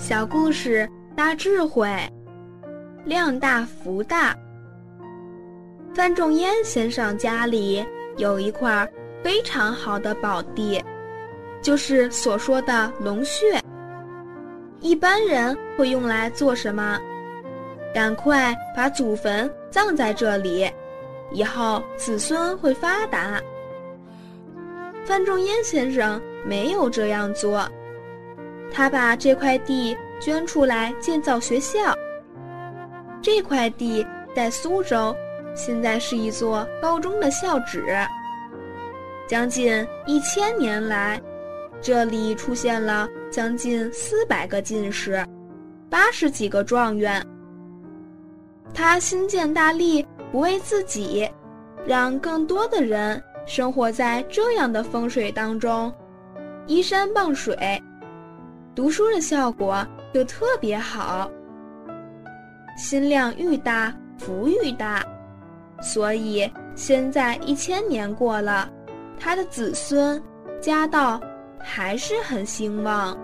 小故事大智慧，量大福大。范仲淹先生家里有一块非常好的宝地，就是所说的龙穴。一般人会用来做什么？赶快把祖坟葬在这里，以后子孙会发达。范仲淹先生没有这样做。他把这块地捐出来建造学校。这块地在苏州，现在是一座高中的校址。将近一千年来，这里出现了将近四百个进士，八十几个状元。他兴建大利，不为自己，让更多的人生活在这样的风水当中，依山傍水。读书的效果就特别好，心量愈大，福愈大，所以现在一千年过了，他的子孙家道还是很兴旺。